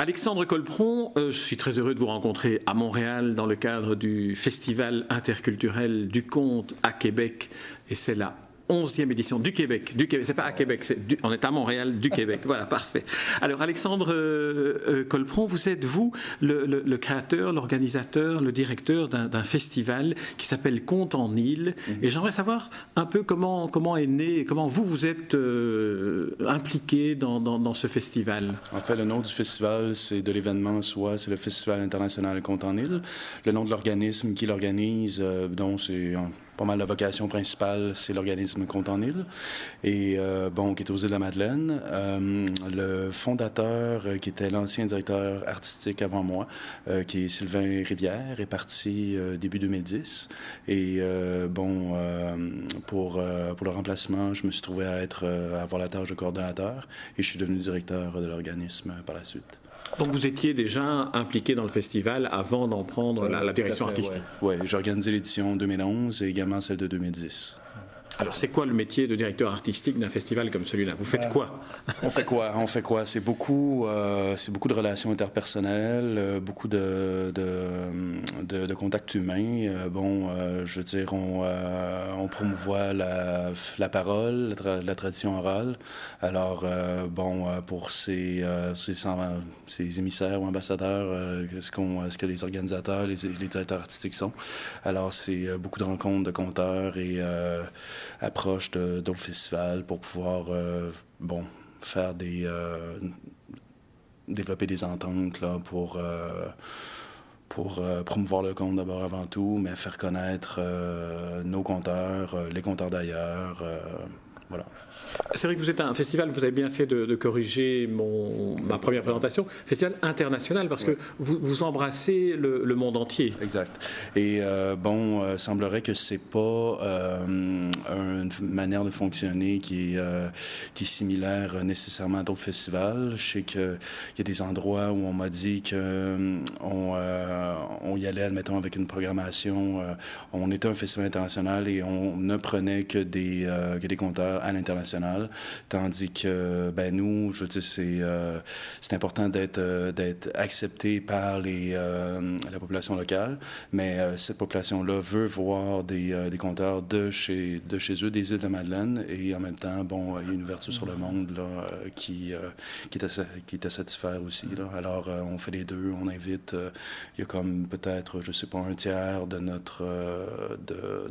Alexandre Colpron, je suis très heureux de vous rencontrer à Montréal dans le cadre du Festival interculturel du conte à Québec. Et c'est là 11e édition du Québec. Du Québec, c'est pas à Québec, c'est on est à Montréal, du Québec. Voilà, parfait. Alors, Alexandre euh, euh, Colpron, vous êtes, vous, le, créateur, l'organisateur, le directeur d'un festival qui s'appelle Conte en île. Mhm. Et j'aimerais savoir un peu comment, comment est né, comment vous, vous êtes euh, impliqué dans, dans, ce festival. En fait, le nom du festival, c'est de l'événement, soit c'est le Festival international Conte en île. Le nom de l'organisme qui l'organise, donc c'est pas mal la vocation principale, c'est l'organisme Compte en île, et euh, bon, qui est aux îles de la Madeleine. Euh, le fondateur, euh, qui était l'ancien directeur artistique avant moi, qui est Sylvain Rivière, est parti début 2010. Et bon, pour, pour le remplacement, je me suis trouvé à, être, à avoir la tâche de coordonnateur, et je suis devenu directeur de l'organisme par la suite. Donc vous étiez déjà impliqué dans le festival avant d'en prendre la, direction artistique. Oui, ouais. j'ai organisé l'édition 2011 et également celle de 2010. Alors, c'est quoi le métier de directeur artistique d'un festival comme celui-là? Vous faites quoi? On fait quoi? On fait quoi? C'est beaucoup, euh, c'est beaucoup de relations interpersonnelles, euh, beaucoup de, de, de, contacts humains. Euh, bon, je veux dire, on, on promouvoit la, la parole, la, tradition orale. Alors, bon, pour ces, ces, ces, émissaires ou ambassadeurs, ce, qu'on, ce que les organisateurs, les, les directeurs artistiques sont? Alors, c'est beaucoup de rencontres de conteurs et approche d'autres festivals pour pouvoir, euh, faire des... Euh, développer des ententes pour, euh, promouvoir le compte d'abord avant tout, mais faire connaître nos compteurs, les compteurs d'ailleurs. C'est vrai que vous êtes un festival, vous avez bien fait de, corriger mon, ma première présentation, festival international, parce que vous, vous embrassez le, monde entier. Exact. Et euh, bon, euh, semblerait que c'est pas euh, une manière de fonctionner qui est, qui est similaire nécessairement à d'autres festivals. Je sais qu'il y a des endroits où on m'a dit qu'on on y allait, admettons, avec une programmation. on était un festival international et on ne prenait que des, que des compteurs à l'international tandis que ben, nous, je veux dire, c'est euh, important d'être euh, d'être accepté par euh, la population locale, mais cette population-là veut voir des, des compteurs de chez, eux, des îles de Madeleine, et en même temps, bon, il y a une ouverture sur le monde qui, est à, qui satisfaire aussi. Alors, on fait les deux, on invite, il y a comme peut-être, je sais pas, un tiers de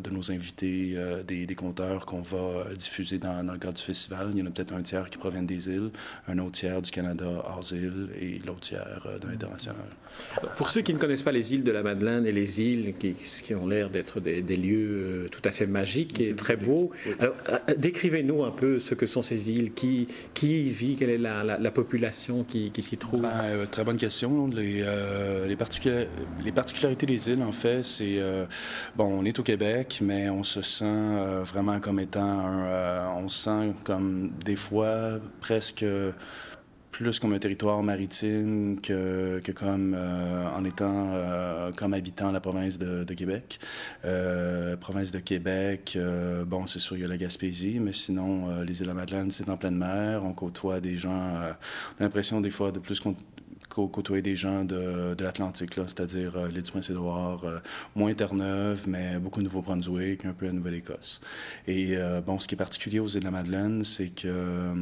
nos invités, des, des compteurs qu'on va diffuser dans, dans le cadre du festival, il y en a peut-être un tiers qui provient des îles, un autre tiers du Canada hors îles et l'autre tiers euh, de l'international. Pour ceux qui ne connaissent pas les îles de la Madeleine et les îles qui, qui ont l'air d'être des, lieux euh, tout à fait magiques et très beaux, alors euh, décrivez-nous un peu ce que sont ces îles, qui, qui y vit, quelle est la, la, population qui, qui s'y trouve? Ben, Très bonne question. Les, les, les, particularités des îles, en fait, c'est, bon, on est au Québec, mais on se sent vraiment comme étant un, on se sent comme des fois presque plus comme un territoire maritime que, que comme euh, en étant euh, comme habitant la province de, Québec. Euh, province de Québec, bon, c'est sûr, il y a la Gaspésie, mais sinon, les îles de Madeleine, c'est en pleine mer. On côtoie des gens, on a l'impression des fois de plus côtoyer des gens de, de l'Atlantique, c'est-à-dire euh, l'île du Prince-Édouard, euh, moins Terre-Neuve, mais beaucoup Nouveau-Brunswick, un peu la Nouvelle-Écosse. Et euh, bon, ce qui est particulier aux îles de la Madeleine, c'est que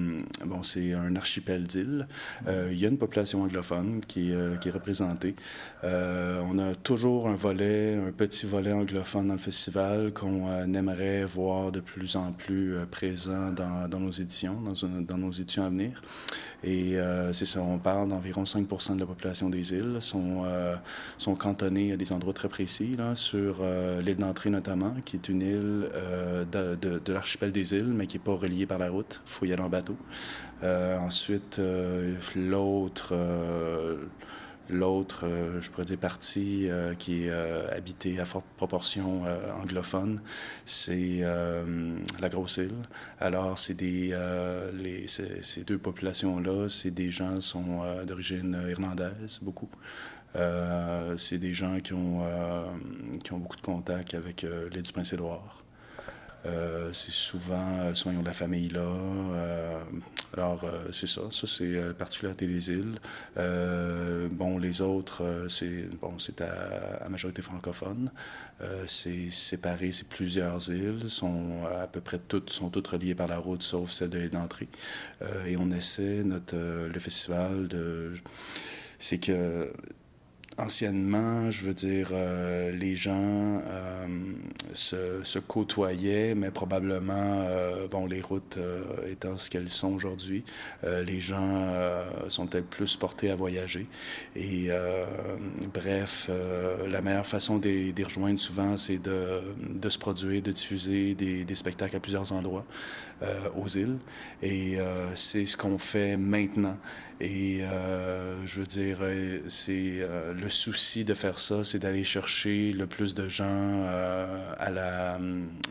bon, c'est un archipel d'îles. il y a une population anglophone qui, qui est représentée. on a toujours un volet, un petit volet anglophone dans le festival qu'on aimerait voir de plus en plus présent dans, dans nos éditions, dans, dans nos éditions à venir. Et euh, c'est ça, on parle d'environ 5 de la population des îles sont, euh, sont cantonnés à des endroits très précis, là, sur euh, l'île d'entrée notamment, qui est une île de, de, de l'archipel des îles, mais qui n'est pas reliée par la route. Il faut y aller en bateau. ensuite, l'autre L'autre, euh, je pourrais dire, partie euh, qui est euh, habitée à forte proportion anglophone, c'est la Grosse-Île. Alors, c'est des, les, ces deux populations-là, c'est des gens qui sont d'origine irlandaise, beaucoup. c'est des gens qui ont, qui ont beaucoup de contacts avec l'île du Prince-Édouard. C'est souvent soignons de la famille là. alors, c'est ça. Ça, c'est la particularité des îles. bon, les autres, c'est bon, à, majorité francophone. c'est séparé, c'est plusieurs îles. Sont à peu près toutes, sont toutes reliées par la route, sauf celle de l'entrée. et on essaie, notre, le festival, de c'est que anciennement, je veux dire, euh, les gens euh, se, côtoyaient, mais probablement, euh, bon, les routes étant ce qu'elles sont aujourd'hui, les gens sont peut-être plus portés à voyager. Et bref, la meilleure façon d'y rejoindre souvent, c'est de, de, se produire, de diffuser des, des spectacles à plusieurs endroits aux îles. Et c'est ce qu'on fait maintenant. Et euh, je veux dire, euh, c'est euh, le souci de faire ça, c'est d'aller chercher le plus de gens à la,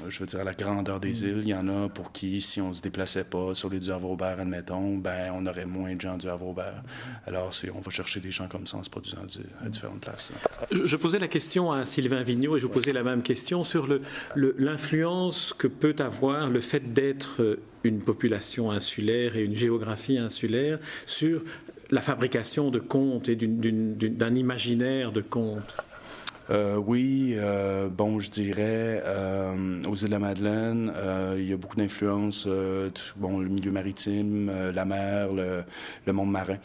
je veux dire, à la grandeur des mm. îles. Il y en a pour qui, si on se déplaçait pas sur les du Havre-Aubert, admettons, ben on aurait moins de gens du Havre-Aubert. Alors, on va chercher des gens comme ça en se produisant à différentes places. Je, posais la question à Sylvain Vigneault et je vous posais la même question sur le, l'influence que peut avoir le fait d'être une population insulaire et une géographie insulaire sur la fabrication de contes et d'un imaginaire de contes euh, oui, euh, bon, je dirais, euh, aux îles de la Madeleine, il y a beaucoup d'influences, bon, le milieu maritime, la mer, le, monde marin.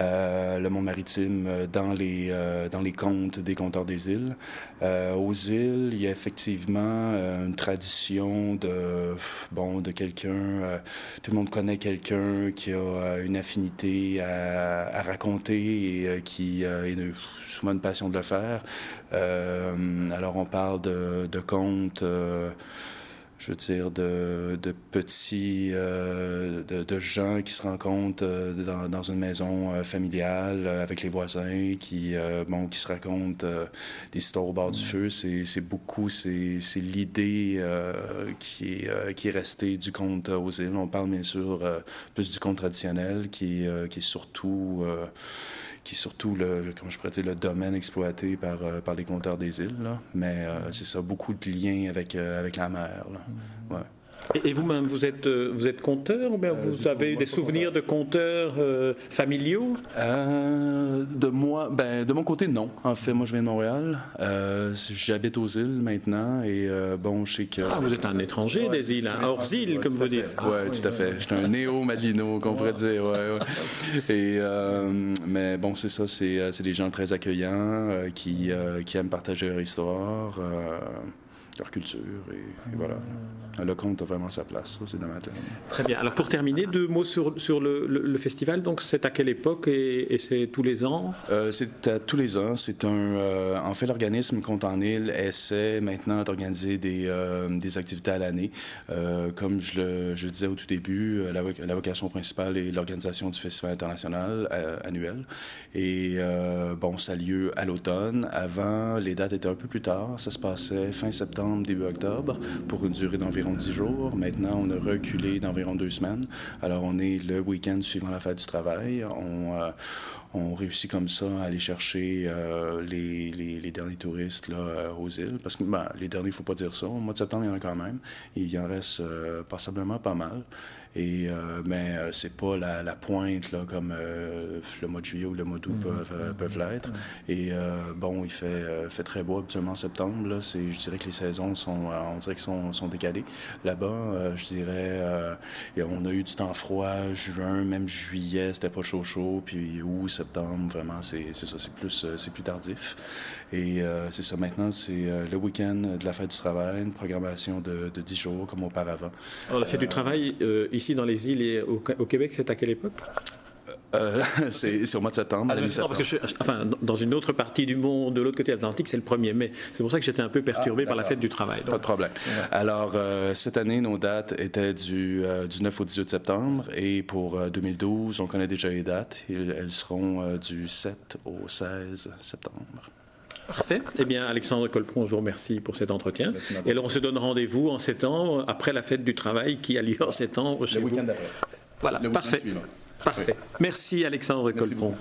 Euh, le monde maritime euh, dans les, euh, dans les contes des conteurs des îles. aux îles, il y a effectivement une tradition de, bon, de quelqu'un, tout le monde connaît quelqu'un qui a une affinité à, raconter et qui a souvent une passion de le faire. Alors on parle de, de contes je veux dire, de, de petits, euh, de, de, gens qui se rencontrent euh, dans, dans, une maison euh, familiale avec les voisins, qui, bon, qui se racontent des histoires au bord du feu. C'est beaucoup, c'est l'idée qui, est, qui est restée du conte aux îles. On parle bien sûr plus du conte traditionnel, qui, qui est surtout qui est surtout le, comment je pourrais dire, le domaine exploité par, euh, par les compteurs des îles. Là. Mais euh, c'est ça, beaucoup de liens avec, euh, avec la mer. Là. Mm. Ouais. Et, vous-même, vous êtes, euh, vous êtes conteur ou bien euh, vous avez eu des souvenirs de conteurs euh, familiaux? De moi, ben, de mon côté, non. En fait, moi, je viens de Montréal. J'habite aux îles maintenant et bon, je sais que. Ah, vous êtes un étranger des îles, hein, hors îles, comme vous dites. Oui, tout à fait. Je suis un néo-madino, qu'on pourrait dire. Ouais, ouais. Et, mais bon, c'est ça, c'est des gens très accueillants qui, qui aiment partager leur histoire leur culture. Et, voilà. Le conte a vraiment sa place, c'est dans ma tête. Très bien. Alors pour terminer, deux mots sur, sur le, le, festival. Donc c'est à quelle époque et, c'est tous les ans? Euh, C'est à tous les ans. C'est un. Euh, en fait, l'organisme Compte en île essaie maintenant d'organiser des, euh, des, activités à l'année. comme je le, je disais au tout début, la, la vocation principale est l'organisation du festival international annuel. Et bon, ça a lieu à l'automne. Avant, les dates étaient un peu plus tard. Ça se passait fin septembre début octobre, pour une durée d'environ 10 jours. Maintenant, on a reculé d'environ deux semaines. Alors, on est le week-end suivant la fête du travail. On, euh, on réussit comme ça à aller chercher euh, les, les, derniers touristes là, euh, aux îles. Parce que ben, les derniers, il ne faut pas dire ça. Au mois de septembre, il y en a quand même. Il y en reste passablement pas mal. Et, euh, mais euh, c'est pas la, la, pointe là, comme euh, le mois de juillet ou le mois d'août mm-hmm. peuvent, peuvent l'être. Mm-hmm. Et bon, il fait, fait très beau habituellement en septembre. Là, je dirais que les saisons sont, on dirait sont, sont décalées. Là-bas, je dirais, on a eu du temps froid, juin, même juillet, c'était pas chaud chaud. Puis août, septembre, vraiment, c'est ça, c'est plus, c'est plus tardif. Et c'est ça, maintenant, c'est le week-end de la fête du travail, une programmation de, de 10 jours comme auparavant. Alors, la fête du travail, ici dans les îles et au, Québec, c'est à quelle époque? Euh, c'est au mois de septembre. Ah, enfin, dans une autre partie du monde, de l'autre côté de l'Atlantique, c'est le 1er mai. C'est pour ça que j'étais un peu perturbé ah, par la fête du travail. Pas de problème. Alors, euh, cette année, nos dates étaient du, euh, du 9 au 18 septembre. Et pour 2012, on connaît déjà les dates. Elles seront du 7 au 16 septembre. Parfait. Eh bien, Alexandre Colpron, je vous remercie pour cet entretien. Et alors, on se donne rendez-vous en septembre, après la fête du travail qui a lieu en septembre. Le week-end d'après. Voilà, parfait. Parfait. Merci, Alexandre Colpron.